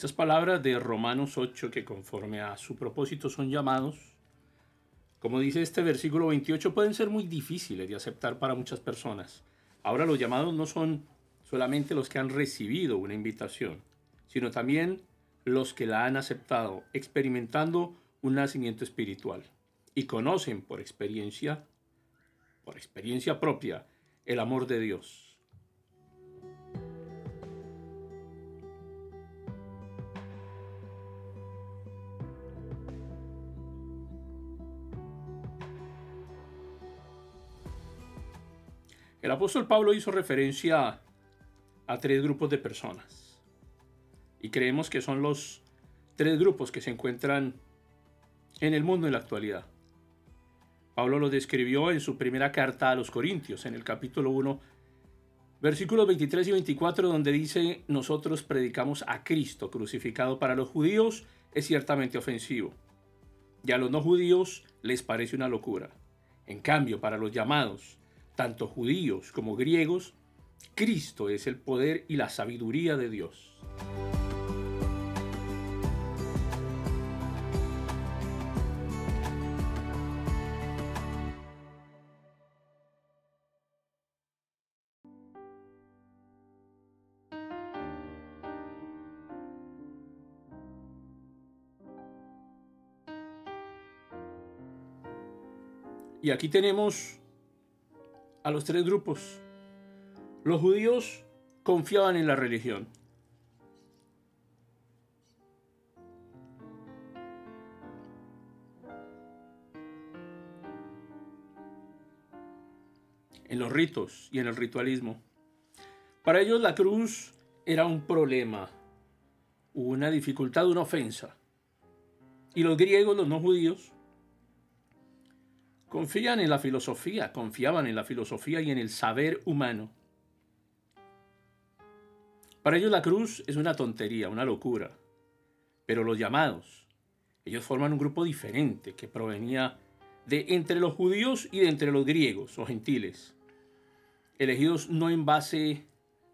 Estas palabras de Romanos 8 que conforme a su propósito son llamados, como dice este versículo 28, pueden ser muy difíciles de aceptar para muchas personas. Ahora los llamados no son solamente los que han recibido una invitación, sino también los que la han aceptado, experimentando un nacimiento espiritual y conocen por experiencia, por experiencia propia, el amor de Dios. El apóstol Pablo hizo referencia a tres grupos de personas. Y creemos que son los tres grupos que se encuentran en el mundo en la actualidad. Pablo lo describió en su primera carta a los Corintios, en el capítulo 1, versículos 23 y 24, donde dice, nosotros predicamos a Cristo crucificado para los judíos, es ciertamente ofensivo, y a los no judíos les parece una locura. En cambio, para los llamados, tanto judíos como griegos, Cristo es el poder y la sabiduría de Dios. Y aquí tenemos a los tres grupos. Los judíos confiaban en la religión. En los ritos y en el ritualismo. Para ellos la cruz era un problema, una dificultad, una ofensa. Y los griegos, los no judíos, Confían en la filosofía, confiaban en la filosofía y en el saber humano. Para ellos la cruz es una tontería, una locura. Pero los llamados, ellos forman un grupo diferente que provenía de entre los judíos y de entre los griegos o gentiles, elegidos no en base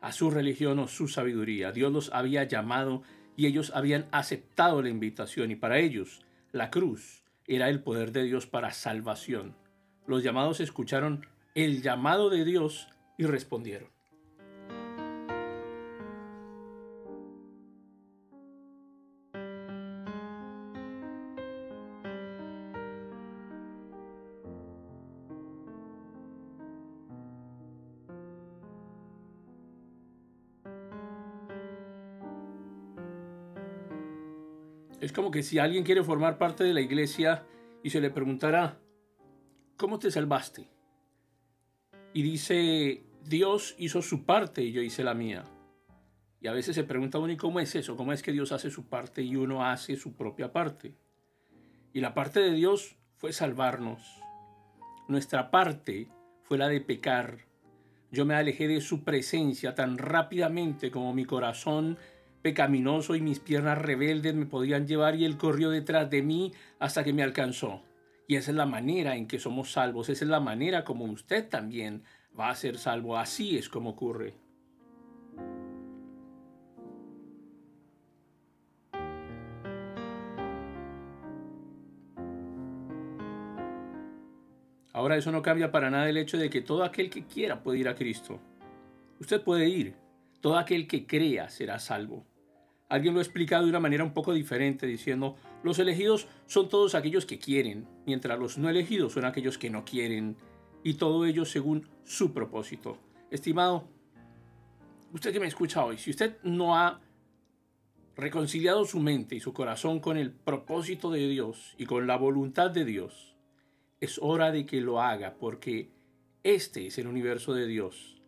a su religión o su sabiduría. Dios los había llamado y ellos habían aceptado la invitación y para ellos la cruz era el poder de Dios para salvación. Los llamados escucharon el llamado de Dios y respondieron. Es como que si alguien quiere formar parte de la iglesia y se le preguntara, ¿cómo te salvaste? Y dice, Dios hizo su parte y yo hice la mía. Y a veces se pregunta uno, ¿y cómo es eso? ¿Cómo es que Dios hace su parte y uno hace su propia parte? Y la parte de Dios fue salvarnos. Nuestra parte fue la de pecar. Yo me alejé de su presencia tan rápidamente como mi corazón pecaminoso y mis piernas rebeldes me podían llevar y él corrió detrás de mí hasta que me alcanzó. Y esa es la manera en que somos salvos, esa es la manera como usted también va a ser salvo, así es como ocurre. Ahora eso no cambia para nada el hecho de que todo aquel que quiera puede ir a Cristo. Usted puede ir, todo aquel que crea será salvo. Alguien lo ha explicado de una manera un poco diferente, diciendo, los elegidos son todos aquellos que quieren, mientras los no elegidos son aquellos que no quieren, y todo ello según su propósito. Estimado, usted que me escucha hoy, si usted no ha reconciliado su mente y su corazón con el propósito de Dios y con la voluntad de Dios, es hora de que lo haga, porque este es el universo de Dios.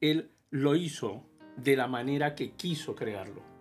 Él lo hizo de la manera que quiso crearlo.